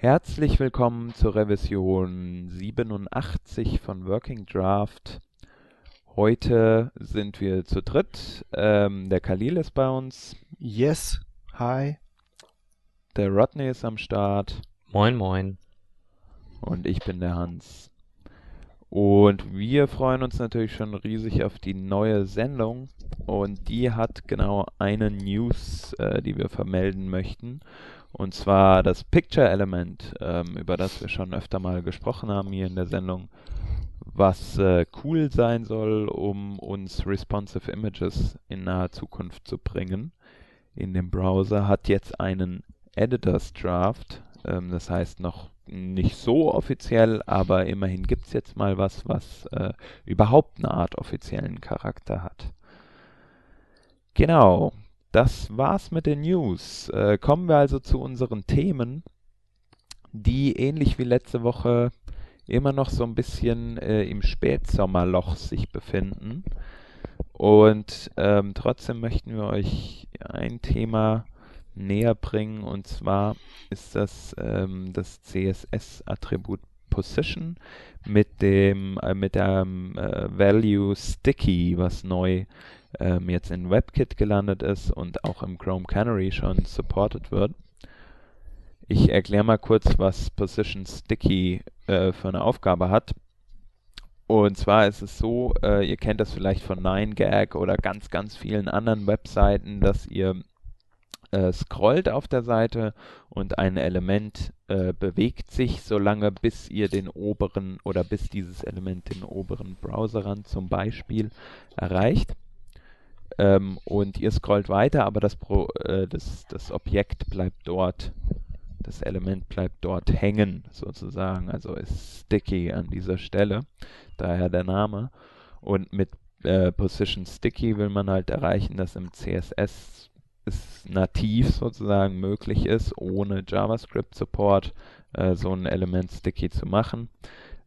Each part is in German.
Herzlich willkommen zur Revision 87 von Working Draft. Heute sind wir zu dritt. Ähm, der Khalil ist bei uns. Yes, hi. Der Rodney ist am Start. Moin, moin. Und ich bin der Hans. Und wir freuen uns natürlich schon riesig auf die neue Sendung. Und die hat genau eine News, äh, die wir vermelden möchten. Und zwar das Picture Element, ähm, über das wir schon öfter mal gesprochen haben hier in der Sendung, was äh, cool sein soll, um uns responsive Images in naher Zukunft zu bringen in dem Browser, hat jetzt einen Editors Draft. Ähm, das heißt noch nicht so offiziell, aber immerhin gibt es jetzt mal was, was äh, überhaupt eine Art offiziellen Charakter hat. Genau, das war's mit den News. Äh, kommen wir also zu unseren Themen, die ähnlich wie letzte Woche immer noch so ein bisschen äh, im Spätsommerloch sich befinden. Und ähm, trotzdem möchten wir euch ein Thema näher bringen und zwar ist das ähm, das CSS-Attribut Position mit dem äh, mit dem äh, Value Sticky, was neu ähm, jetzt in WebKit gelandet ist und auch im Chrome Canary schon supported wird. Ich erkläre mal kurz, was Position Sticky äh, für eine Aufgabe hat. Und zwar ist es so, äh, ihr kennt das vielleicht von 9gag oder ganz, ganz vielen anderen Webseiten, dass ihr äh, scrollt auf der Seite und ein Element äh, bewegt sich so lange, bis ihr den oberen oder bis dieses Element den oberen Browserrand zum Beispiel erreicht. Ähm, und ihr scrollt weiter, aber das, Pro, äh, das, das Objekt bleibt dort, das Element bleibt dort hängen, sozusagen. Also ist sticky an dieser Stelle, daher der Name. Und mit äh, Position Sticky will man halt erreichen, dass im CSS es nativ sozusagen möglich ist, ohne JavaScript-Support äh, so ein Element sticky zu machen.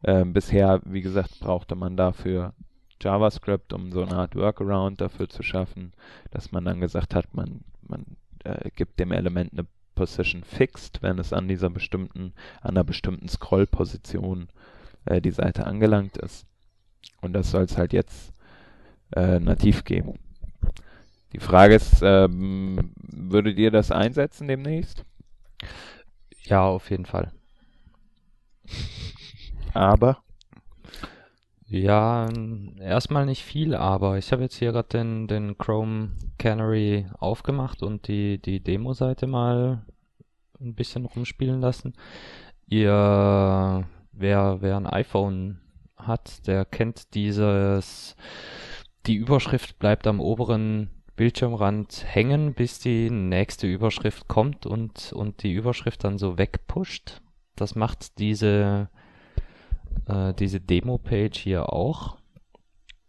Ähm, bisher, wie gesagt, brauchte man dafür JavaScript, um so eine Art Workaround dafür zu schaffen, dass man dann gesagt hat, man, man äh, gibt dem Element eine Position fixed, wenn es an dieser bestimmten, an einer bestimmten Scroll-Position äh, die Seite angelangt ist. Und das soll es halt jetzt äh, nativ geben. Die Frage ist, ähm, würdet ihr das einsetzen demnächst? Ja, auf jeden Fall. Aber? Ja, erstmal nicht viel, aber ich habe jetzt hier gerade den, den Chrome Canary aufgemacht und die, die Demo-Seite mal ein bisschen rumspielen lassen. Ihr, wer, wer ein iPhone hat, der kennt dieses, die Überschrift bleibt am oberen Bildschirmrand hängen, bis die nächste Überschrift kommt und, und die Überschrift dann so wegpusht. Das macht diese äh, diese Demo-Page hier auch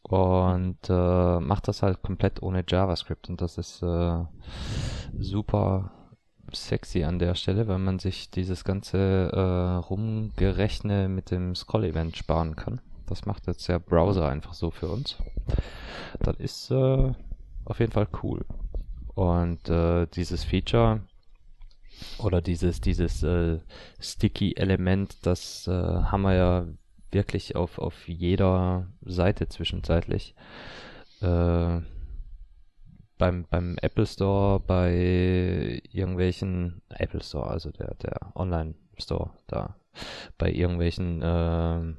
und äh, macht das halt komplett ohne JavaScript und das ist äh, super sexy an der Stelle, weil man sich dieses ganze äh, Rumgerechne mit dem Scroll-Event sparen kann. Das macht jetzt der Browser einfach so für uns. Das ist äh, auf jeden Fall cool. Und äh, dieses Feature oder dieses, dieses äh, Sticky-Element, das äh, haben wir ja wirklich auf, auf jeder Seite zwischenzeitlich. Äh, beim, beim Apple Store, bei irgendwelchen Apple Store, also der, der Online Store da, bei irgendwelchen äh,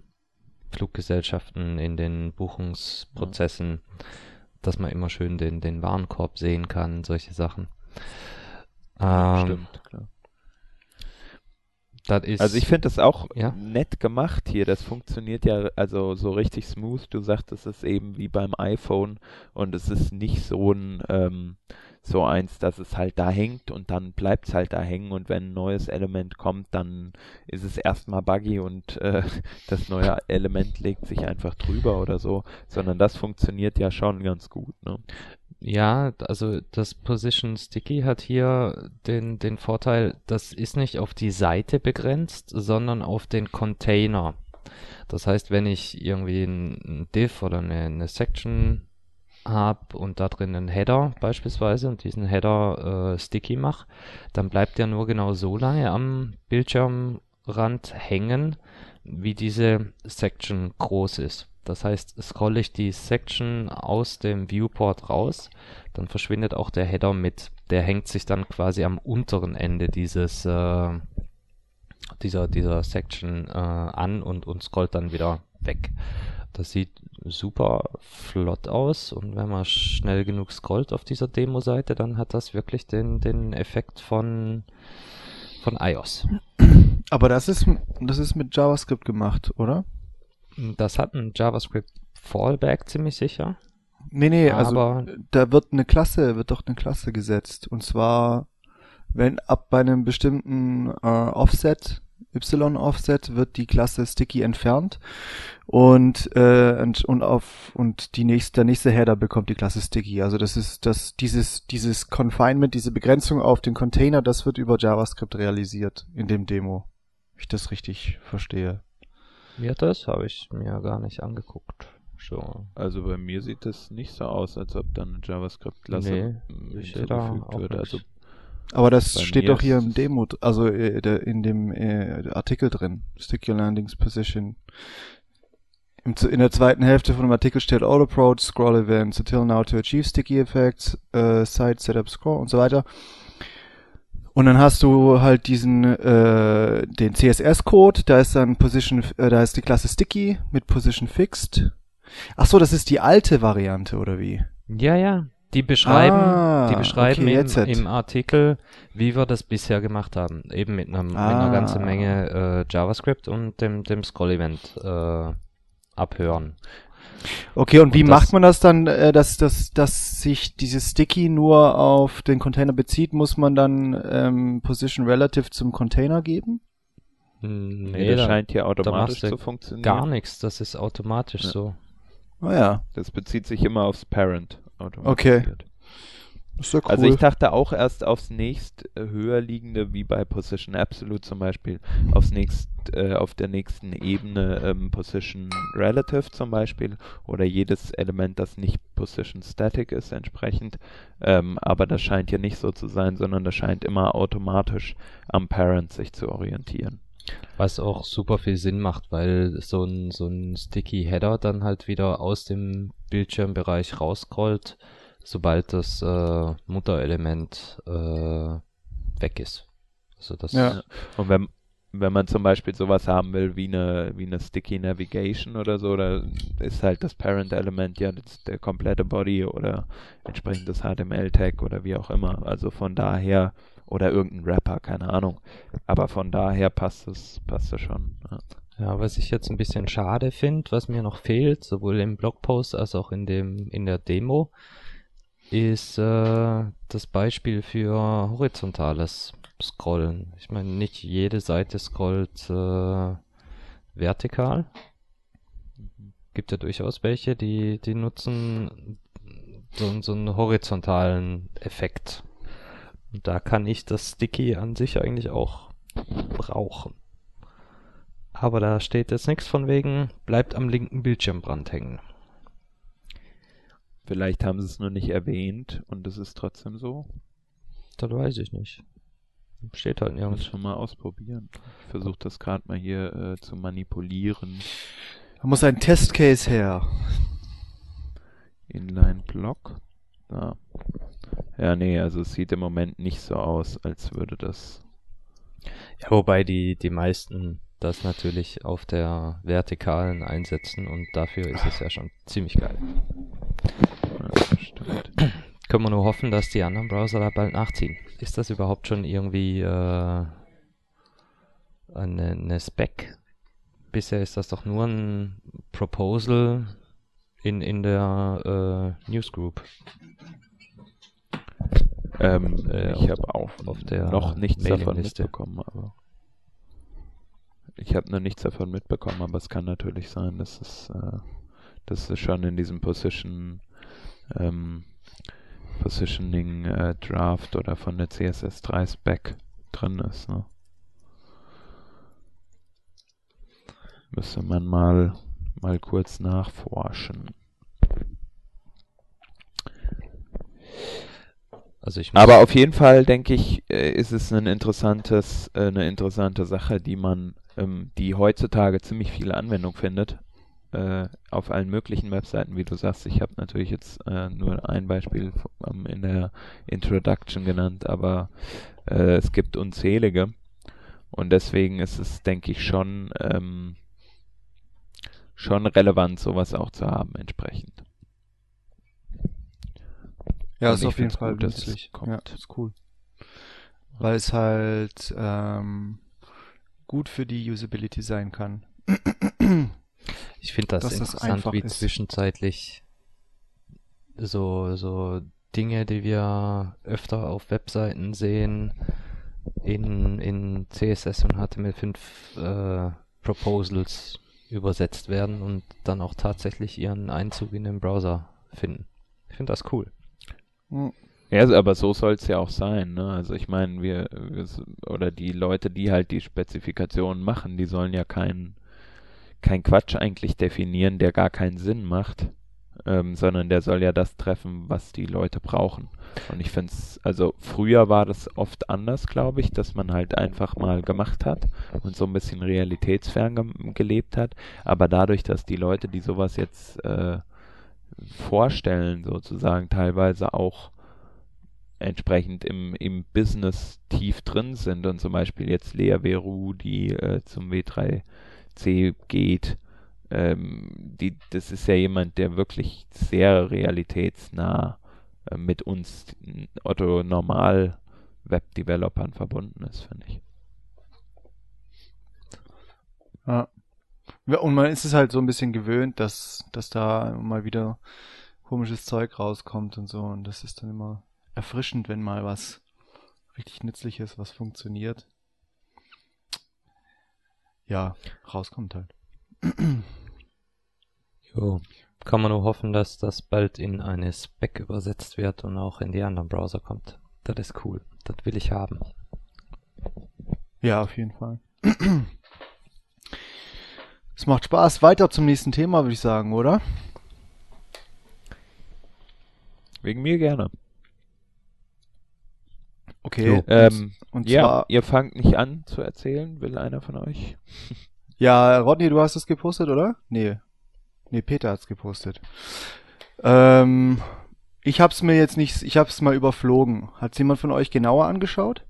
Fluggesellschaften in den Buchungsprozessen, ja. dass man immer schön den, den Warenkorb sehen kann, solche Sachen. Ähm, stimmt, klar. also ich finde das auch ja? nett gemacht hier. Das funktioniert ja also so richtig smooth. Du sagst, es ist eben wie beim iPhone und es ist nicht so ein ähm, so eins, dass es halt da hängt und dann bleibt es halt da hängen und wenn ein neues Element kommt, dann ist es erstmal buggy und äh, das neue Element legt sich einfach drüber oder so, sondern das funktioniert ja schon ganz gut. Ne? Ja, also das Position Sticky hat hier den, den Vorteil, das ist nicht auf die Seite begrenzt, sondern auf den Container. Das heißt, wenn ich irgendwie ein, Div oder eine, eine Section habe und da drin einen Header beispielsweise und diesen Header äh, sticky mache, dann bleibt der nur genau so lange am Bildschirmrand hängen, wie diese Section groß ist. Das heißt, scrolle ich die Section aus dem Viewport raus, dann verschwindet auch der Header mit. Der hängt sich dann quasi am unteren Ende dieses äh, dieser dieser Section äh, an und und scrollt dann wieder weg. Das sieht super flott aus und wenn man schnell genug scrollt auf dieser Demo-Seite, dann hat das wirklich den den Effekt von von iOS. Aber das ist, das ist mit JavaScript gemacht, oder? Das hat ein JavaScript Fallback ziemlich sicher. Nee, nee, also Aber- da wird eine Klasse, wird doch eine Klasse gesetzt. Und zwar, wenn ab bei einem bestimmten äh, Offset, Y-Offset, wird die Klasse Sticky entfernt und, äh, und, und auf und die nächste, der nächste Header bekommt die Klasse Sticky. Also das ist das dieses dieses Confinement, diese Begrenzung auf den Container, das wird über JavaScript realisiert in dem Demo. Wenn ich das richtig verstehe. Mir das habe ich mir gar nicht angeguckt. So. Also bei mir sieht das nicht so aus, als ob dann eine JavaScript-Klasse Nee, da hinzugefügt wird. nichts. Also Aber das steht doch hier im Demo, also äh, der- in dem äh, Artikel drin. Stick your landings position. Im, in der zweiten Hälfte von dem Artikel steht All Approach, Scroll Events, until now to achieve sticky effects, äh, Site Setup Scroll und so weiter. Und dann hast du halt diesen, äh, den CSS-Code, da ist dann Position, äh, da ist die Klasse Sticky mit Position Fixed. Ach so, das ist die alte Variante, oder wie? Ja, ja. Die beschreiben, Ah, die beschreiben okay, im, im Artikel, wie wir das bisher gemacht haben. Eben mit, einem, mit einer Ah. ganzen Menge äh, JavaScript und dem, dem Scroll-Event äh, abhören. Okay, und wie Und das- macht man das dann, äh, dass, dass, dass sich dieses Sticky nur auf den Container bezieht? Muss man dann ähm, Position Relative zum Container geben? Hm, nee, Nee, das da, scheint hier automatisch zu funktionieren. gar nichts. Das ist automatisch Ja. so. Ah ja, Das bezieht sich immer aufs Parent automatisiert. Ist ja cool. Also ich dachte auch erst aufs nächst äh, höher liegende, wie bei Position Absolute zum Beispiel, aufs nächst, äh, auf der nächsten Ebene ähm, Position Relative zum Beispiel oder jedes Element, das nicht Position Static ist entsprechend. Ähm, aber das scheint hier nicht so zu sein, sondern das scheint immer automatisch am Parent sich zu orientieren. Was auch super viel Sinn macht, weil so ein, so ein Sticky Header dann halt wieder aus dem Bildschirmbereich rausscrollt, sobald das äh, Mutterelement äh, weg ist. Also das Ja. Und wenn, wenn man zum Beispiel sowas haben will wie eine, wie eine Sticky Navigation oder so, da ist halt das Parent-Element ja das, der komplette Body oder entsprechend das HTML-Tag oder wie auch immer. Also von daher, oder irgendein Rapper, keine Ahnung. Aber von daher passt es, passt es schon. Ja. Ja, was ich jetzt ein bisschen schade finde, was mir noch fehlt, sowohl im Blogpost als auch in dem in der Demo, ist äh, das Beispiel für horizontales Scrollen. Ich meine, nicht jede Seite scrollt äh, vertikal. Gibt ja durchaus welche, die die nutzen so, so einen horizontalen Effekt. Und da kann ich das Sticky an sich eigentlich auch brauchen. Aber da steht jetzt nichts von wegen, bleibt am linken Bildschirmrand hängen. Vielleicht haben sie es nur nicht erwähnt und es ist trotzdem so. Das weiß ich nicht. Steht halt Muss nirgends. schon mal ausprobieren. Ich versuche das gerade mal hier äh, zu manipulieren. da muss ein Testcase her. Inline-Block. Da. Ja, nee, also es sieht im Moment nicht so aus, als würde das. Ja, wobei die, die meisten das natürlich auf der vertikalen einsetzen und dafür ist es ja schon ziemlich geil. Ja. Können wir nur hoffen, dass die anderen Browser da bald nachziehen. Ist das überhaupt schon irgendwie äh, eine, eine Spec? Bisher ist das doch nur ein Proposal in, in der äh, Newsgroup. Ähm, Äh, ich habe auch auf der noch nichts davon mitbekommen, aber ich habe noch nichts davon mitbekommen, aber es kann natürlich sein, dass es, äh, dass es schon in diesem Position ähm, Positioning äh, Draft oder von der CSS3 Spec drin ist. Ne? Müsste man mal mal kurz nachforschen. Also Aber auf jeden Fall denke ich, äh, ist es ein interessantes, äh, eine interessante Sache, die man, ähm, die heutzutage ziemlich viele Anwendung findet. Äh, auf allen möglichen Webseiten, wie du sagst. Ich habe natürlich jetzt äh, nur ein Beispiel ähm, in der Introduction genannt, aber äh, es gibt unzählige. Und deswegen ist es, denke ich, schon, ähm, schon relevant, sowas auch zu haben entsprechend. Ja, Und ist auf jeden Fall gut, dass es nützlich. kommt. Ja, ist cool. Weil es halt ähm, gut für die Usability sein kann. Ich finde das dass das interessant, einfach wie ist. zwischenzeitlich so, so Dinge, die wir öfter auf Webseiten sehen, in, in CSS und HTML5 äh, Proposals übersetzt werden und dann auch tatsächlich ihren Einzug in den Browser finden. Ich finde das cool. Ja, also, aber so soll es ja auch sein, ne? Also ich meine, wir, wir oder die Leute, die halt die Spezifikationen machen, die sollen ja keinen kein Quatsch eigentlich definieren, der gar keinen Sinn macht, ähm, sondern der soll ja das treffen, was die Leute brauchen. Und ich finde es, also früher war das oft anders, glaube ich, dass man halt einfach mal gemacht hat und so ein bisschen realitätsfern ge gelebt hat. Aber dadurch, dass die Leute, die sowas jetzt äh, vorstellen, sozusagen teilweise auch entsprechend im, im Business tief drin sind und zum Beispiel jetzt Lea Veru, die äh, zum W3C geht, ähm, die, das ist ja jemand, der wirklich sehr realitätsnah äh, mit uns Otto Normal Web-Developern verbunden ist, finde ich. Ja. Und man ist es halt so ein bisschen gewöhnt, dass, dass da mal wieder komisches Zeug rauskommt und so. Und das ist dann immer erfrischend, wenn mal was richtig Nützliches, was funktioniert. Ja, rauskommt halt. Jo. Kann man nur hoffen, dass das bald in eine Spec übersetzt wird und auch in die anderen Browser kommt. Das ist cool. Das will ich haben. Ja, auf jeden Fall. Es macht Spaß. Weiter zum nächsten Thema, würde ich sagen, oder? Wegen mir gerne. Okay. Ähm, und ja, zwar, ihr fangt nicht an zu erzählen, will einer von euch? ja, Rodney, du hast es gepostet, oder? Nee. Nee, Peter hat's gepostet. Ähm, ich hab's mir jetzt nicht, ich hab's mal überflogen. Hat's jemand von euch genauer angeschaut?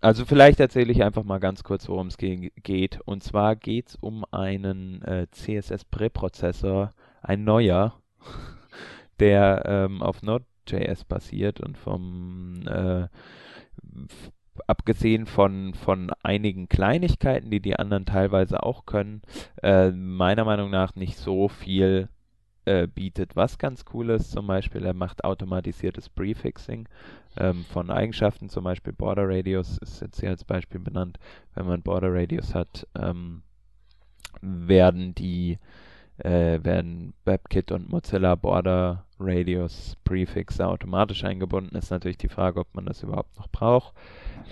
Also vielleicht erzähle ich einfach mal ganz kurz, worum es ge geht. Und zwar geht es um einen äh, CSS-Präprozessor, ein neuer, der ähm, auf Node.js basiert und vom äh, abgesehen von, von einigen Kleinigkeiten, die die anderen teilweise auch können, äh, meiner Meinung nach nicht so viel äh, bietet. Was ganz cool ist, zum Beispiel, er macht automatisiertes Prefixing ähm, von Eigenschaften, zum Beispiel Border Radius ist jetzt hier als Beispiel benannt. Wenn man Border Radius hat, ähm, werden die äh, werden WebKit und Mozilla Border Radius Prefixe automatisch eingebunden. Ist natürlich die Frage, ob man das überhaupt noch braucht.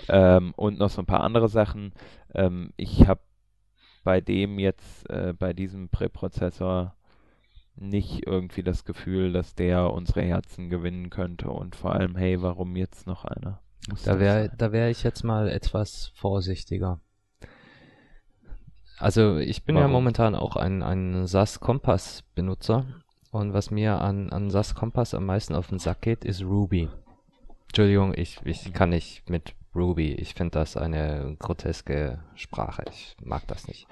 Ähm, und noch so ein paar andere Sachen. Ähm, ich habe bei dem jetzt, äh, bei diesem Präprozessor nicht irgendwie das Gefühl, dass der unsere Herzen gewinnen könnte und vor allem, hey, warum jetzt noch einer? Muss Da wäre da wär ich jetzt mal etwas vorsichtiger. Also ich bin ja Warum? momentan auch ein, ein SAS Kompass Benutzer und was mir an, an SAS Kompass am meisten auf den Sack geht, ist Ruby. Entschuldigung, ich, ich kann nicht mit Ruby. Ich finde das eine groteske Sprache. Ich mag das nicht.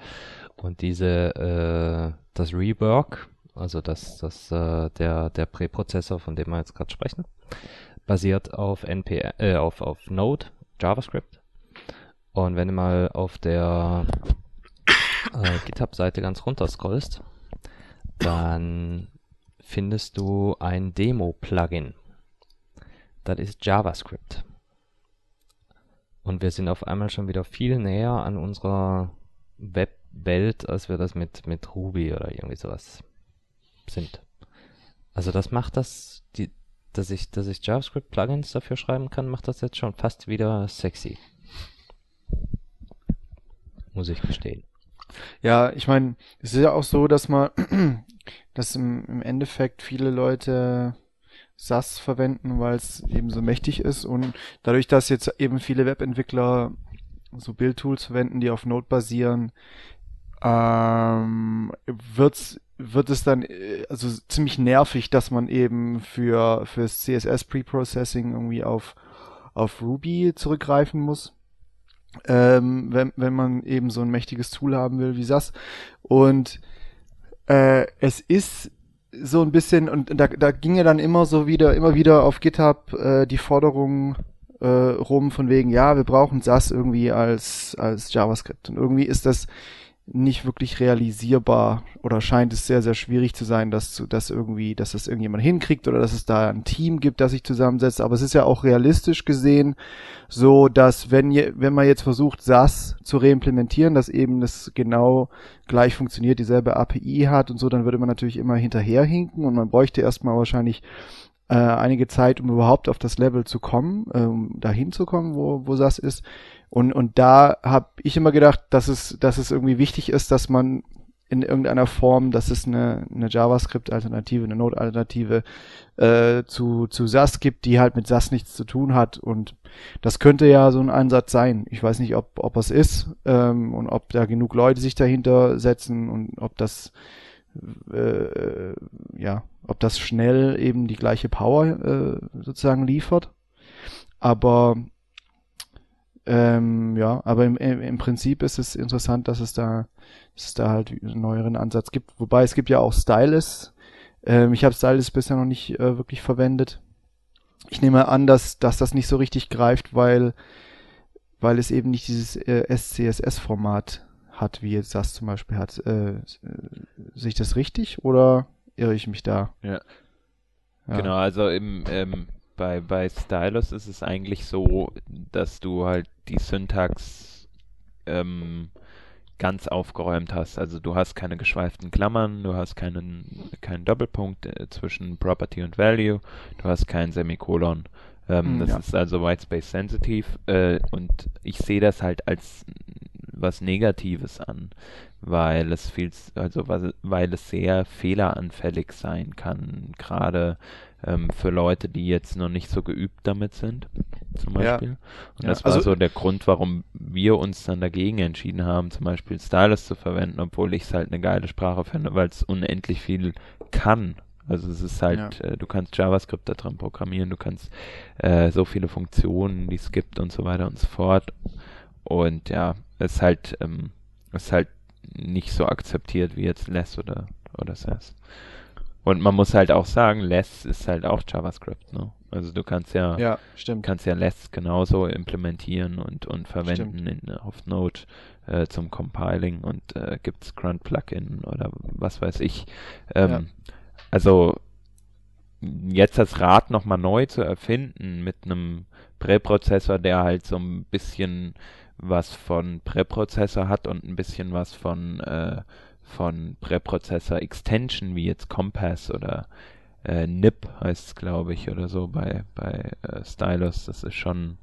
Und diese, äh, das Rework, also das, das, äh, der, der Präprozessor, von dem wir jetzt gerade sprechen, basiert auf NPM, äh, auf, auf Node, JavaScript. Und wenn du mal auf der äh, GitHub-Seite ganz runter scrollst, dann findest du ein Demo-Plugin. Das ist JavaScript. Und wir sind auf einmal schon wieder viel näher an unserer Webwelt, als wir das mit, mit Ruby oder irgendwie sowas sind. Also das macht das, die, dass ich, dass ich JavaScript-Plugins dafür schreiben kann, macht das jetzt schon fast wieder sexy. Muss ich gestehen. Ja, ich meine, es ist ja auch so, dass man dass im, im Endeffekt viele Leute SAS verwenden, weil es eben so mächtig ist und dadurch, dass jetzt eben viele Webentwickler so Bildtools verwenden, die auf Node basieren, ähm, wird's wird es dann äh, also ziemlich nervig, dass man eben für fürs CSS Preprocessing irgendwie auf auf Ruby zurückgreifen muss. Ähm, wenn, wenn man eben so ein mächtiges Tool haben will wie SAS. Und äh, es ist so ein bisschen, und da, da ging ja dann immer so wieder, immer wieder auf GitHub äh, die Forderung äh, rum von wegen, ja, wir brauchen SAS irgendwie als, als JavaScript. Und irgendwie ist das nicht wirklich realisierbar oder scheint es sehr, sehr schwierig zu sein, dass, dass irgendwie, dass das irgendjemand hinkriegt oder dass es da ein Team gibt, das sich zusammensetzt. Aber es ist ja auch realistisch gesehen so, dass wenn, je, wenn man jetzt versucht, SAS zu reimplementieren, dass eben das genau gleich funktioniert, dieselbe API hat und so, dann würde man natürlich immer hinterherhinken und man bräuchte erstmal wahrscheinlich äh, einige Zeit, um überhaupt auf das Level zu kommen, äh, um dahin zu kommen, wo, wo SAS ist. Und, und da habe ich immer gedacht, dass es, dass es irgendwie wichtig ist, dass man in irgendeiner Form, dass es eine, eine JavaScript-Alternative, eine Node-Alternative äh, zu, zu SAS gibt, die halt mit SAS nichts zu tun hat. Und das könnte ja so ein Ansatz sein. Ich weiß nicht, ob, ob es ist ähm, und ob da genug Leute sich dahinter setzen und ob das äh, ja, ob das schnell eben die gleiche Power äh, sozusagen liefert. Aber ähm, ja, aber im, im Prinzip ist es interessant, dass es da, dass es da halt einen neueren Ansatz gibt. Wobei es gibt ja auch Stylus. Ähm, ich habe Stylus bisher noch nicht äh, wirklich verwendet. Ich nehme an, dass, dass das nicht so richtig greift, weil, weil es eben nicht dieses äh, SCSS-Format hat, wie jetzt das zum Beispiel hat. Äh, sehe ich das richtig oder irre ich mich da? Ja. ja. Genau, also im, ähm, bei, bei Stylus ist es eigentlich so, dass du halt die Syntax ähm, ganz aufgeräumt hast. Also du hast keine geschweiften Klammern, du hast keinen, keinen Doppelpunkt äh, zwischen Property und Value, du hast kein Semikolon. Ähm, mm, das ja. ist also Whitespace sensitive äh, und ich sehe das halt als was Negatives an, weil es viel, also weil es sehr fehleranfällig sein kann, gerade ähm, für Leute, die jetzt noch nicht so geübt damit sind, zum Beispiel. Ja. Und ja. das war also, so der Grund, warum wir uns dann dagegen entschieden haben, zum Beispiel Stylus zu verwenden, obwohl ich es halt eine geile Sprache finde, weil es unendlich viel kann. Also es ist halt, ja. äh, du kannst JavaScript da dran programmieren, du kannst äh, so viele Funktionen, die es gibt und so weiter und so fort. Und ja, es ist halt, ähm, ist halt nicht so akzeptiert wie jetzt Less oder, oder SAS. Und man muss halt auch sagen, Less ist halt auch JavaScript, ne? Also du kannst ja, ja stimmt. kannst ja Less genauso implementieren und, und verwenden in, auf Node äh, zum Compiling und äh, gibt's Grunt Plugin oder was weiß ich. Ähm, ja. Also jetzt das Rad nochmal neu zu erfinden mit einem Präprozessor, der halt so ein bisschen was von Präprozessor hat und ein bisschen was von äh, von Präprozessor Extension, wie jetzt Compass oder äh, NIP heißt es, glaube ich, oder so bei, bei äh, Stylus. Das ist schon,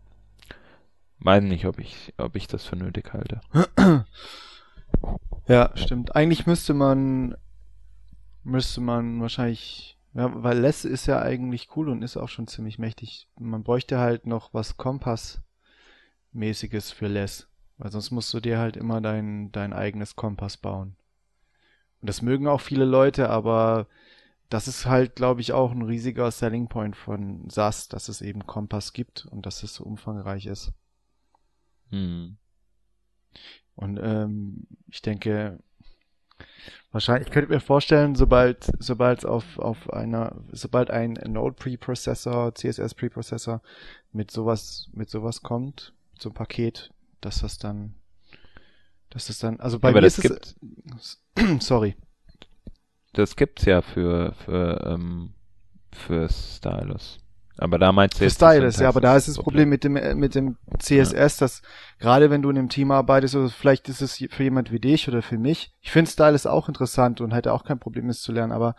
weiß nicht, ob ich, ob ich das für nötig halte. Ja, stimmt. Eigentlich müsste man, müsste man wahrscheinlich, ja, weil Less ist ja eigentlich cool und ist auch schon ziemlich mächtig. Man bräuchte halt noch was Kompass-mäßiges für Less. Weil sonst musst du dir halt immer dein, dein eigenes Kompass bauen. Und das mögen auch viele Leute, aber das ist halt, glaube ich, auch ein riesiger Selling Point von SAS, dass es eben Kompass gibt und dass es so umfangreich ist. Hm. Und ähm, ich denke, wahrscheinlich, ich könnte mir vorstellen, sobald, sobald auf, auf einer, sobald ein Node Preprocessor, CSS Preprocessor mit sowas, mit sowas kommt, so ein Paket, dass das dann das ist dann, also bei Aber mir das ist es, sorry. Das gibt's ja für, für, ähm, für Stylus. Aber da meinst du jetzt. Stylus, ja, aber da ist das Problem mit dem, äh, mit dem CSS, ja. dass gerade wenn du in einem Team arbeitest, oder vielleicht ist es für jemand wie dich oder für mich, ich finde Stylus auch interessant und hätte auch kein Problem, es zu lernen, aber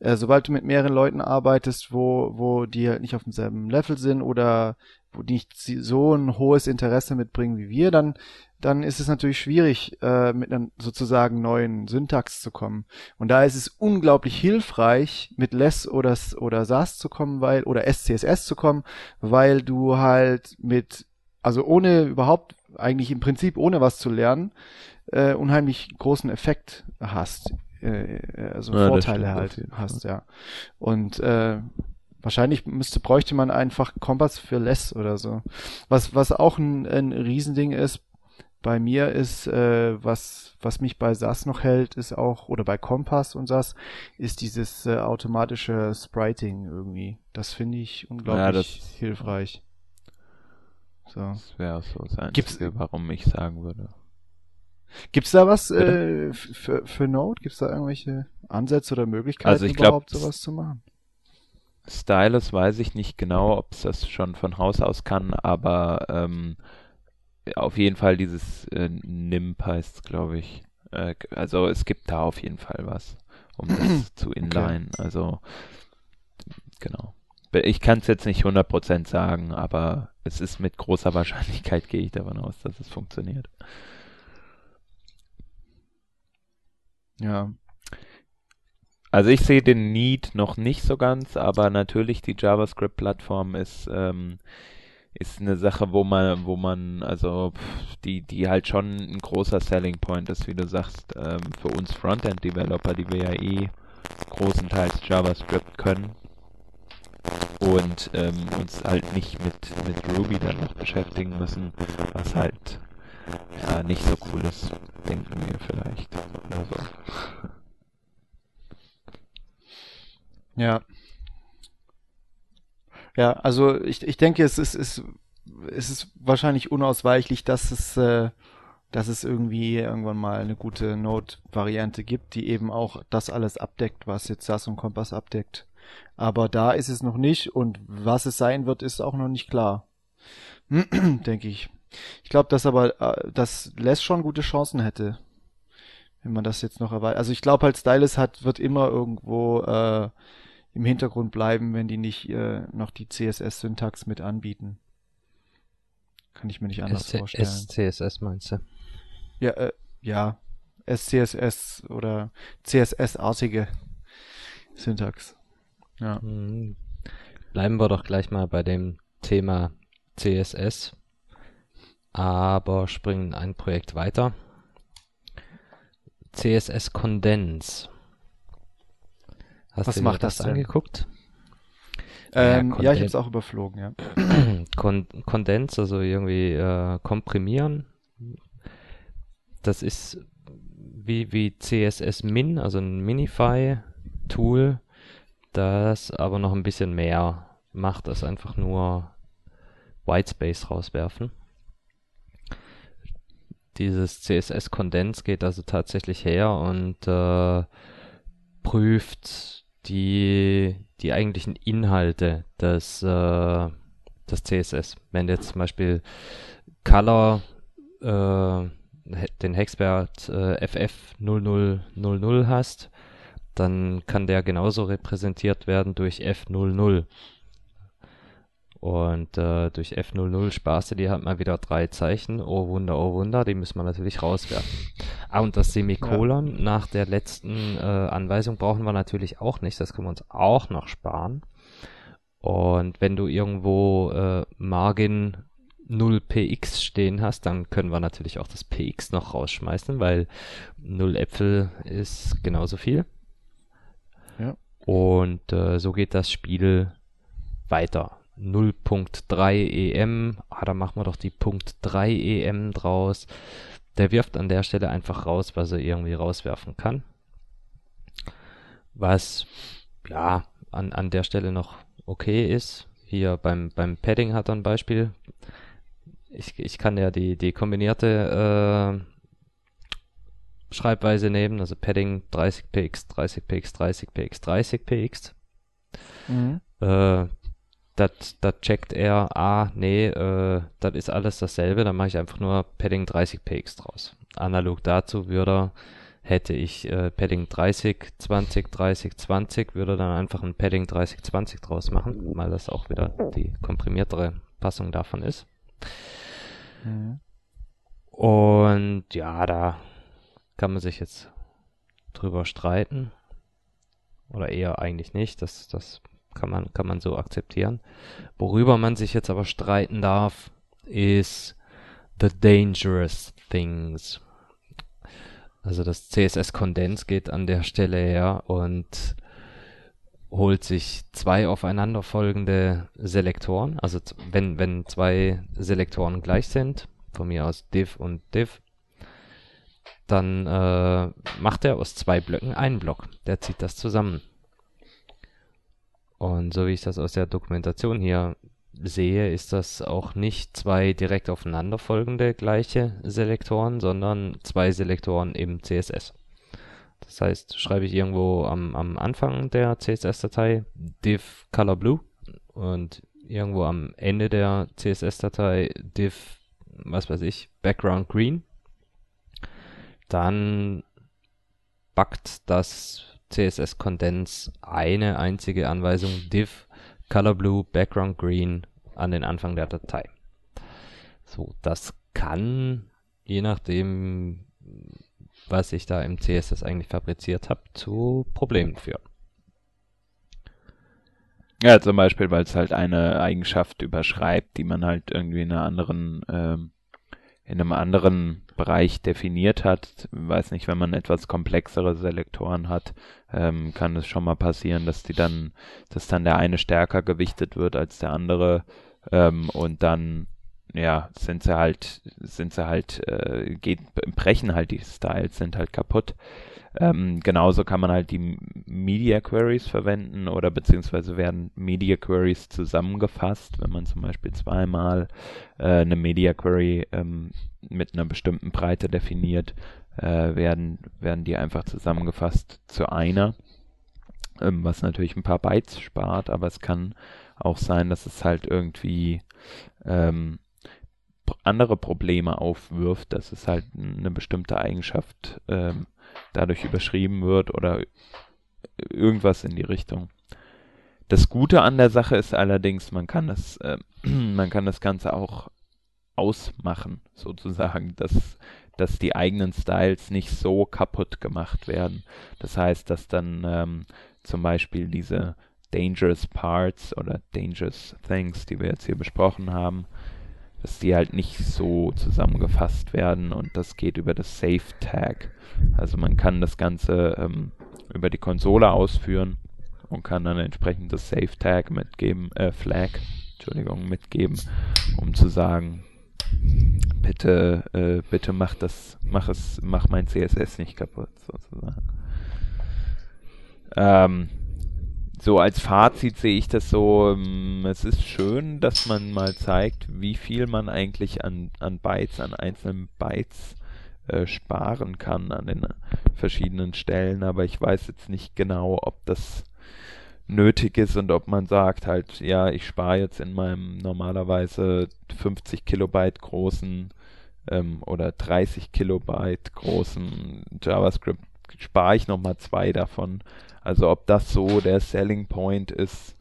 äh, sobald du mit mehreren Leuten arbeitest, wo, wo die halt nicht auf demselben Level sind oder nicht so ein hohes Interesse mitbringen wie wir, dann dann ist es natürlich schwierig, äh, mit einer sozusagen neuen Syntax zu kommen. Und da ist es unglaublich hilfreich, mit Less oder, oder SAS zu kommen, weil, oder SCSS zu kommen, weil du halt mit, also ohne überhaupt, eigentlich im Prinzip ohne was zu lernen, äh, unheimlich großen Effekt hast. Äh, also ja, Vorteile halt hast, ja. Und äh, Wahrscheinlich müsste, bräuchte man einfach Kompass für Less oder so. Was, was auch ein, ein Riesending ist, bei mir ist, äh, was, was mich bei SAS noch hält, ist auch, oder bei Kompass und SAS, ist dieses äh, automatische Spriting irgendwie. Das finde ich unglaublich ja, das, hilfreich. So. Das wäre so das Einzige, Gibt's, warum ich sagen würde. Gibt's da was äh, für, für Node? Gibt's da irgendwelche Ansätze oder Möglichkeiten, also ich überhaupt glaub, sowas zu machen? Stylus weiß ich nicht genau, ob es das schon von Haus aus kann, aber ähm, auf jeden Fall dieses äh, NIMP heißt glaube ich. Äh, also es gibt da auf jeden Fall was, um das zu inline. Okay. Also genau. Ich kann es jetzt nicht 100% sagen, aber es ist mit großer Wahrscheinlichkeit, gehe ich davon aus, dass es funktioniert. Ja, also ich sehe den Need noch nicht so ganz, aber natürlich die JavaScript-Plattform ist ähm, ist eine Sache, wo man, wo man, also die, die halt schon ein großer Selling Point ist, wie du sagst, ähm, für uns Frontend-Developer, die wir ja eh großenteils JavaScript können und ähm, uns halt nicht mit, mit Ruby dann noch beschäftigen müssen, was halt ja nicht so cool ist, denken wir vielleicht. Oder so. Ja. Ja, also ich, ich denke, es ist, es, es ist wahrscheinlich unausweichlich, dass es, äh, dass es irgendwie irgendwann mal eine gute Node-Variante gibt, die eben auch das alles abdeckt, was jetzt SAS und Kompass abdeckt. Aber da ist es noch nicht und was es sein wird, ist auch noch nicht klar. denke ich. Ich glaube, dass aber äh, das Les schon gute Chancen hätte, wenn man das jetzt noch erweitert. Also ich glaube halt, Stylus hat, wird immer irgendwo äh, im Hintergrund bleiben, wenn die nicht äh, noch die CSS-Syntax mit anbieten. Kann ich mir nicht anders SC vorstellen. SCSS meinst du? Ja, äh, ja. SCSS oder CSS-artige Syntax. Ja. Hm. Bleiben wir doch gleich mal bei dem Thema CSS, aber springen ein Projekt weiter. CSS Condense. Hast Was du macht das, das angeguckt? Ähm, ja, ja, ich habe es auch überflogen, ja. Kon Kondens, also irgendwie äh, komprimieren. Das ist wie, wie CSS Min, also ein Minify-Tool, das aber noch ein bisschen mehr macht, als einfach nur Whitespace rauswerfen. Dieses CSS Kondens geht also tatsächlich her und äh, prüft die, die eigentlichen Inhalte des, äh, des CSS. Wenn jetzt zum Beispiel Color, äh, den Hexpert äh, FF0000 hast, dann kann der genauso repräsentiert werden durch F00. Und äh, durch F00 sparst du dir halt mal wieder drei Zeichen. Oh Wunder, oh Wunder, die müssen wir natürlich rauswerfen. Ah, und das Semikolon ja. nach der letzten äh, Anweisung brauchen wir natürlich auch nicht. Das können wir uns auch noch sparen. Und wenn du irgendwo äh, Margin 0px stehen hast, dann können wir natürlich auch das px noch rausschmeißen, weil 0 Äpfel ist genauso viel. Ja. Und äh, so geht das Spiel weiter. 0.3 EM, ah, da machen wir doch die Punkt 3 EM draus. Der wirft an der Stelle einfach raus, was er irgendwie rauswerfen kann. Was, ja, an, an der Stelle noch okay ist. Hier beim, beim Padding hat er ein Beispiel. Ich, ich kann ja die, die kombinierte äh, Schreibweise nehmen, also Padding 30px, 30px, 30px, 30px. Mhm. Äh, das checkt er, ah, nee, äh, das ist alles dasselbe, dann mache ich einfach nur Padding 30px draus. Analog dazu würde hätte ich äh, Padding 30, 20, 30, 20, würde dann einfach ein Padding 30, 20 draus machen, weil das auch wieder die komprimiertere Anpassung davon ist. Mhm. Und ja, da kann man sich jetzt drüber streiten. Oder eher eigentlich nicht. Das, das kann man, kann man so akzeptieren. Worüber man sich jetzt aber streiten darf, ist the dangerous things. Also das CSS-Kondens geht an der Stelle her und holt sich zwei aufeinanderfolgende Selektoren. Also wenn, wenn zwei Selektoren gleich sind, von mir aus div und div, dann äh, macht er aus zwei Blöcken einen Block. Der zieht das zusammen. Und so wie ich das aus der Dokumentation hier sehe, ist das auch nicht zwei direkt aufeinanderfolgende gleiche Selektoren, sondern zwei Selektoren im CSS. Das heißt, schreibe ich irgendwo am, am Anfang der CSS-Datei div color blue und irgendwo am Ende der CSS-Datei div, was weiß ich, background green, dann backt das CSS-Kondens eine einzige Anweisung div color blue background green an den Anfang der Datei. So, das kann, je nachdem, was ich da im CSS eigentlich fabriziert habe, zu Problemen führen. Ja, zum Beispiel, weil es halt eine Eigenschaft überschreibt, die man halt irgendwie in einer anderen, ähm, in einem anderen Bereich definiert hat. Weiß nicht, wenn man etwas komplexere Selektoren hat, ähm, kann es schon mal passieren, dass die dann, dass dann der eine stärker gewichtet wird als der andere ähm, und dann ja, sind sie halt, sind sie halt, äh, geht, brechen halt die Styles, sind halt kaputt. Ähm, genauso kann man halt die Media Queries verwenden oder beziehungsweise werden Media Queries zusammengefasst, wenn man zum Beispiel zweimal äh, eine Media Query ähm, mit einer bestimmten Breite definiert, äh, werden, werden die einfach zusammengefasst zu einer, ähm, was natürlich ein paar Bytes spart, aber es kann auch sein, dass es halt irgendwie ähm, andere Probleme aufwirft, dass es halt eine bestimmte Eigenschaft ähm, dadurch überschrieben wird oder irgendwas in die Richtung. Das Gute an der Sache ist allerdings, man kann das, äh, man kann das Ganze auch ausmachen, sozusagen, dass, dass die eigenen Styles nicht so kaputt gemacht werden. Das heißt, dass dann ähm, zum Beispiel diese Dangerous Parts oder Dangerous Things, die wir jetzt hier besprochen haben, dass die halt nicht so zusammengefasst werden und das geht über das Save Tag. Also man kann das Ganze ähm, über die Konsole ausführen und kann dann entsprechend das Save Tag mitgeben, äh, Flag, Entschuldigung, mitgeben, um zu sagen, bitte, äh, bitte mach das, mach es, mach mein CSS nicht kaputt, sozusagen. Ähm, so als Fazit sehe ich das so, ähm, es ist schön, dass man mal zeigt, wie viel man eigentlich an, an Bytes, an einzelnen Bytes äh, sparen kann an den verschiedenen Stellen, aber ich weiß jetzt nicht genau, ob das nötig ist und ob man sagt halt, ja, ich spare jetzt in meinem normalerweise 50 Kilobyte großen ähm, oder 30 Kilobyte großen JavaScript, spare ich nochmal zwei davon also ob das so der Selling Point ist,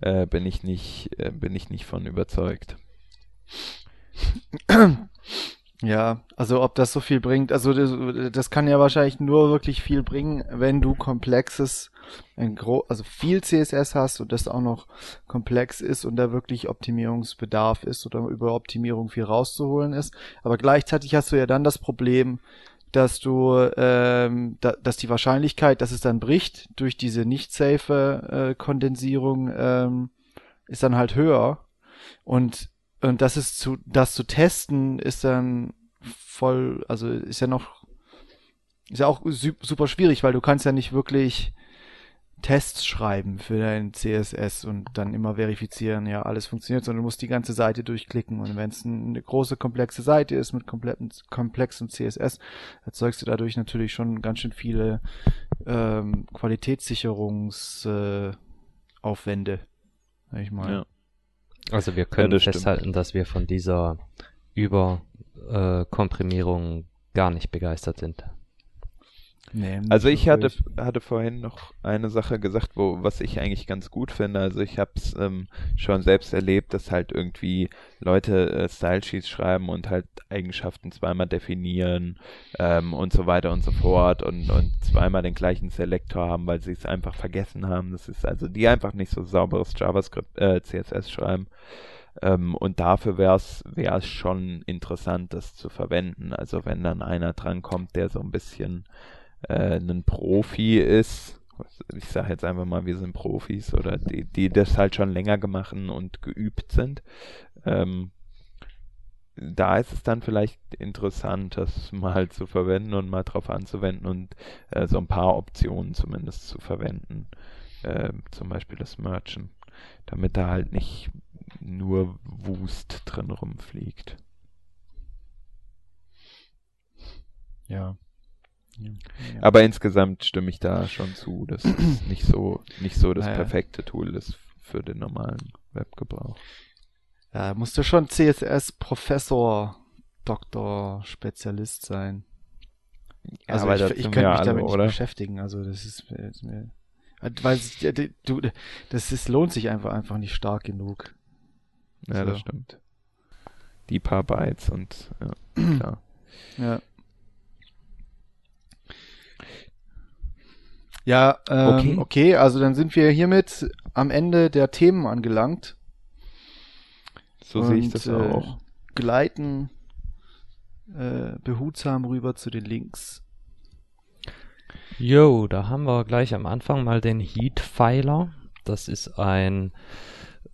äh, bin ich nicht, äh, bin ich nicht von überzeugt. Ja, also ob das so viel bringt, also das, das kann ja wahrscheinlich nur wirklich viel bringen, wenn du komplexes, also viel CSS hast und das auch noch komplex ist und da wirklich Optimierungsbedarf ist oder über Optimierung viel rauszuholen ist. Aber gleichzeitig hast du ja dann das Problem, dass du, ähm, da, dass die Wahrscheinlichkeit, dass es dann bricht durch diese nicht safe äh, Kondensierung, ähm, ist dann halt höher. Und und das ist zu, das zu testen ist dann voll, also ist ja noch, ist ja auch super schwierig, weil du kannst ja nicht wirklich Tests schreiben für dein CSS und dann immer verifizieren, ja, alles funktioniert, sondern du musst die ganze Seite durchklicken. Und wenn es eine große, komplexe Seite ist mit kompletten, komplexem CSS, erzeugst du dadurch natürlich schon ganz schön viele ähm, Qualitätssicherungsaufwände, äh, sag ich mal. Ja. Also wir können ja, das festhalten, stimmt. dass wir von dieser Überkomprimierung äh, gar nicht begeistert sind. Nee, Also ich hatte, hatte vorhin noch eine Sache gesagt, wo, was ich eigentlich ganz gut finde. Also ich habe es ähm, schon selbst erlebt, dass halt irgendwie Leute äh, Style Sheets schreiben und halt Eigenschaften zweimal definieren ähm, und so weiter und so fort und, und zweimal den gleichen Selektor haben, weil sie es einfach vergessen haben. Das ist also die einfach nicht so sauberes JavaScript, äh, CSS schreiben. Ähm, und dafür wäre es schon interessant, das zu verwenden. Also wenn dann einer drankommt, der so ein bisschen äh, ein Profi ist, ich sage jetzt einfach mal, wir sind Profis oder die, die das halt schon länger gemacht und geübt sind, ähm, da ist es dann vielleicht interessant, das mal zu verwenden und mal drauf anzuwenden und äh, so ein paar Optionen zumindest zu verwenden. Äh, zum Beispiel das Merchant, damit da halt nicht nur Wust drin rumfliegt. Ja. Ja. Aber insgesamt stimme ich da schon zu, dass es nicht so, nicht so das Naja. perfekte Tool ist für den normalen Webgebrauch. Ja, musst du schon CSS-Professor, Doktor, Spezialist sein. Also ich, ich könnte mich alle, damit nicht oder? beschäftigen. Also das ist, mir- ist mir, weil du, das ist, lohnt sich einfach einfach nicht stark genug. Ja, So. das stimmt. Die paar Bytes und ja, klar. Ja. Ja, ähm, Okay. okay. also dann sind wir hiermit am Ende der Themen angelangt. So sehe ich das äh, auch. Gleiten äh, behutsam rüber zu den Links. Jo, da haben wir gleich am Anfang mal den Heat-Filer. Das ist ein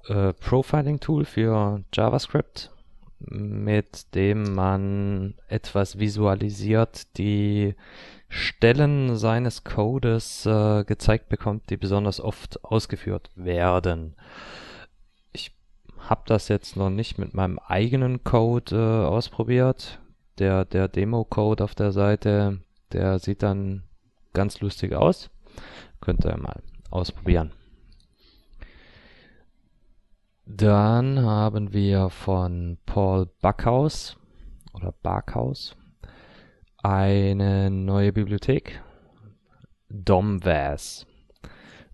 äh, Profiling-Tool für JavaScript, mit dem man etwas visualisiert, die Stellen seines Codes äh, gezeigt bekommt, die besonders oft ausgeführt werden. Ich habe das jetzt noch nicht mit meinem eigenen Code äh, ausprobiert. Der, der Demo-Code auf der Seite, der sieht dann ganz lustig aus. Könnt ihr mal ausprobieren. Dann haben wir von Paul Backhaus oder Backhaus eine neue Bibliothek. DOMVAS.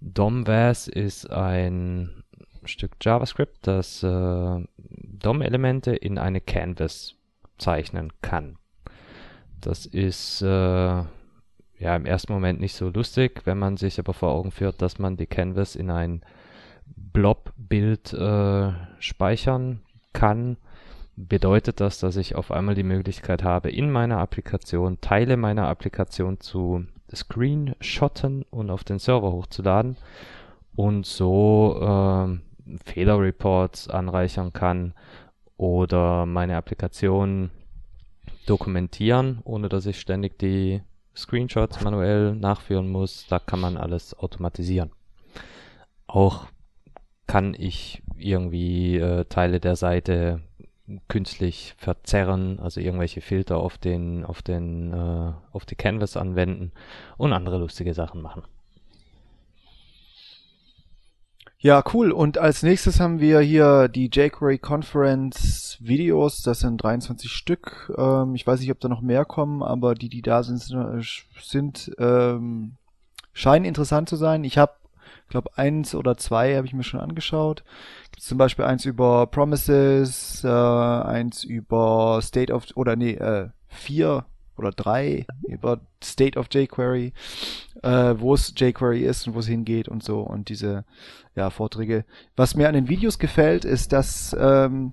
DOMVAS ist ein Stück JavaScript, das äh, DOM-Elemente in eine Canvas zeichnen kann. Das ist äh, ja im ersten Moment nicht so lustig, wenn man sich aber vor Augen führt, dass man die Canvas in ein Blob-Bild äh, speichern kann, bedeutet das, dass ich auf einmal die Möglichkeit habe, in meiner Applikation Teile meiner Applikation zu screenshotten und auf den Server hochzuladen und so ähm, Fehlerreports anreichern kann oder meine Applikation dokumentieren, ohne dass ich ständig die Screenshots manuell nachführen muss. Da kann man alles automatisieren. Auch kann ich irgendwie äh, Teile der Seite künstlich verzerren, also irgendwelche Filter auf den, auf den, äh, auf die Canvas anwenden und andere lustige Sachen machen. Ja, cool. Und als nächstes haben wir hier die jQuery Conference Videos. Das sind 23 Stück. Ähm, ich weiß nicht, ob da noch mehr kommen, aber die, die da sind, sind, sind ähm, scheinen interessant zu sein. Ich habe, glaube eins oder zwei habe ich mir schon angeschaut. Gibt's zum Beispiel eins über Promises, äh, eins über State of oder nee äh, vier oder drei über State of jQuery, äh, wo es jQuery ist und wo es hingeht und so und diese ja, Vorträge. Was mir an den Videos gefällt, ist, dass ähm,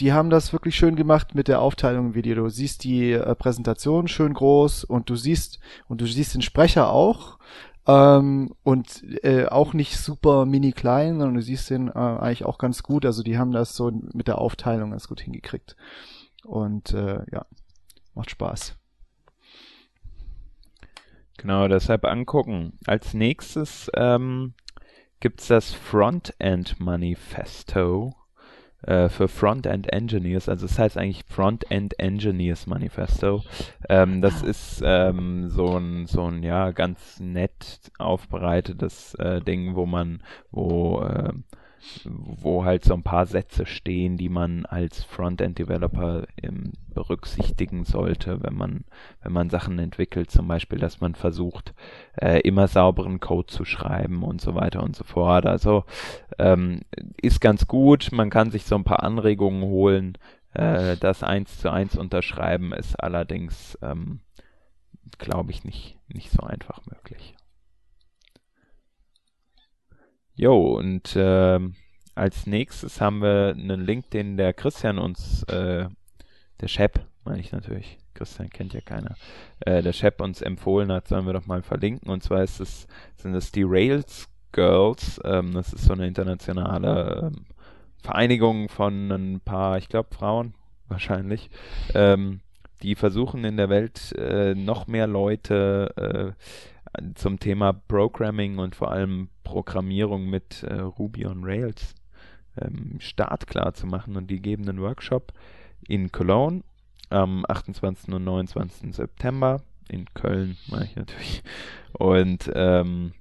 die haben das wirklich schön gemacht mit der Aufteilung im Video. Du siehst die äh, Präsentation schön groß und du siehst und du siehst den Sprecher auch ähm, und äh, auch nicht super mini klein, sondern du siehst den äh, eigentlich auch ganz gut. Also die haben das so mit der Aufteilung ganz gut hingekriegt und äh, ja, macht Spaß. Genau, deshalb angucken. Als nächstes ähm, gibt's das Frontend Manifesto äh, für Frontend Engineers. Also es heißt eigentlich Frontend Engineers Manifesto. Ähm, das ist ähm, so ein so ein ja ganz nett aufbereitetes äh, Ding, wo man wo äh, wo halt so ein paar Sätze stehen, die man als Frontend-Developer ähm, berücksichtigen sollte, wenn man, wenn man Sachen entwickelt, zum Beispiel, dass man versucht, äh, immer sauberen Code zu schreiben und so weiter und so fort. Also ähm, ist ganz gut, man kann sich so ein paar Anregungen holen. Äh, das eins zu eins unterschreiben ist allerdings, ähm, glaube ich, nicht, nicht so einfach möglich. Jo, und äh, als nächstes haben wir einen Link, den der Christian uns, äh, der Shep, meine ich natürlich, Christian kennt ja keiner, äh, der Shep uns empfohlen hat, sollen wir doch mal verlinken. Und zwar ist es, sind es die Rails Girls, ähm, das ist so eine internationale ähm, Vereinigung von ein paar, ich glaube, Frauen wahrscheinlich, ähm, die versuchen in der Welt äh, noch mehr Leute äh, zum Thema Programming und vor allem Programmierung mit äh, Ruby on Rails ähm, startklar zu machen. Und die geben einen Workshop in Cologne am 28. und 29. September. In Köln, meine ich natürlich. Und ähm,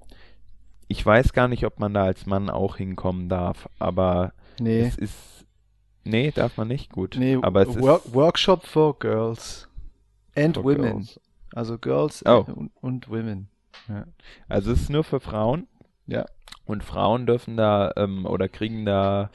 ich weiß gar nicht, ob man da als Mann auch hinkommen darf, aber Nee. es ist. Nee, darf man nicht. Gut. Nee, aber es Work ist. Workshop for Girls and for Women. girls. Also Girls Oh. und, und Women. Ja. Also es ist nur für Frauen. Ja. Und Frauen dürfen da ähm, oder kriegen da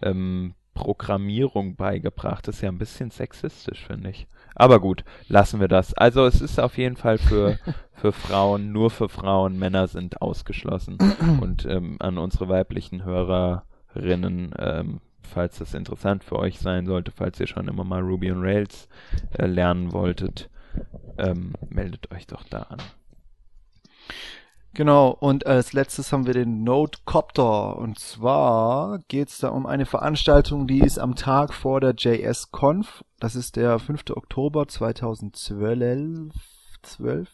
ähm, Programmierung beigebracht. Das ist ja ein bisschen sexistisch, finde ich. Aber gut, lassen wir das. Also es ist auf jeden Fall für, für Frauen, nur für Frauen. Männer sind ausgeschlossen. Und ähm, an unsere weiblichen Hörerinnen, ähm, falls das interessant für euch sein sollte, falls ihr schon immer mal Ruby on Rails äh, lernen wolltet, ähm, meldet euch doch da an. Genau, und als letztes haben wir den Nodecopter. Und zwar geht's da um eine Veranstaltung, die ist am Tag vor der JS-Conf. Das ist der 5. Oktober 2012. 12.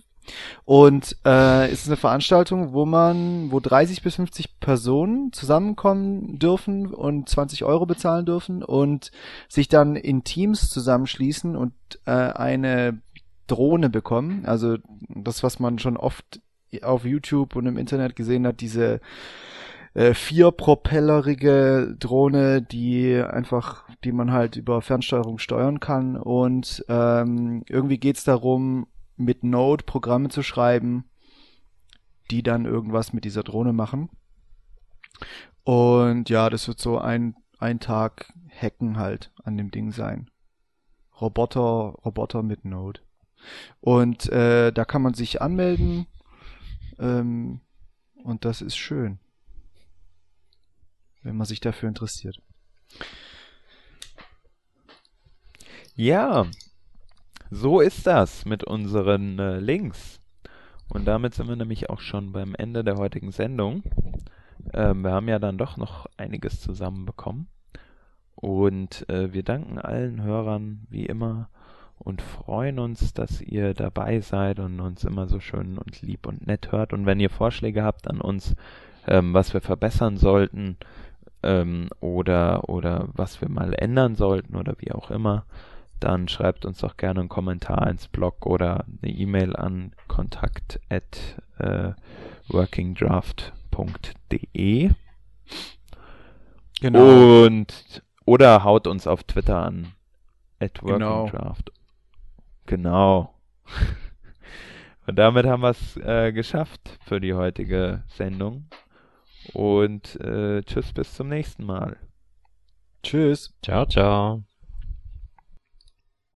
Und äh, es ist eine Veranstaltung, wo man, wo 30 bis 50 Personen zusammenkommen dürfen und 20 Euro bezahlen dürfen und sich dann in Teams zusammenschließen und äh, eine Drohne bekommen. Also das, was man schon oft auf YouTube und im Internet gesehen hat, diese äh, vierpropellerige Drohne, die einfach, die man halt über Fernsteuerung steuern kann. Und ähm, irgendwie geht's darum, mit Node Programme zu schreiben, die dann irgendwas mit dieser Drohne machen. Und ja, das wird so ein, ein Tag Hacken halt an dem Ding sein. Roboter, Roboter mit Node. Und äh, da kann man sich anmelden. Ähm, und das ist schön. Wenn man sich dafür interessiert. Ja, so ist das mit unseren äh, Links. Und damit sind wir nämlich auch schon beim Ende der heutigen Sendung. Ähm, wir haben ja dann doch noch einiges zusammenbekommen. Und äh, wir danken allen Hörern wie immer und freuen uns, dass ihr dabei seid und uns immer so schön und lieb und nett hört. Und wenn ihr Vorschläge habt an uns, ähm, was wir verbessern sollten ähm, oder, oder was wir mal ändern sollten oder wie auch immer, dann schreibt uns doch gerne einen Kommentar ins Blog oder eine E-Mail an kontakt at äh, workingdraft.de und oder haut uns auf Twitter an at Genau. Genau. Und damit haben wir es äh, geschafft für die heutige Sendung. Und äh, tschüss bis zum nächsten Mal. Tschüss. Ciao, ciao.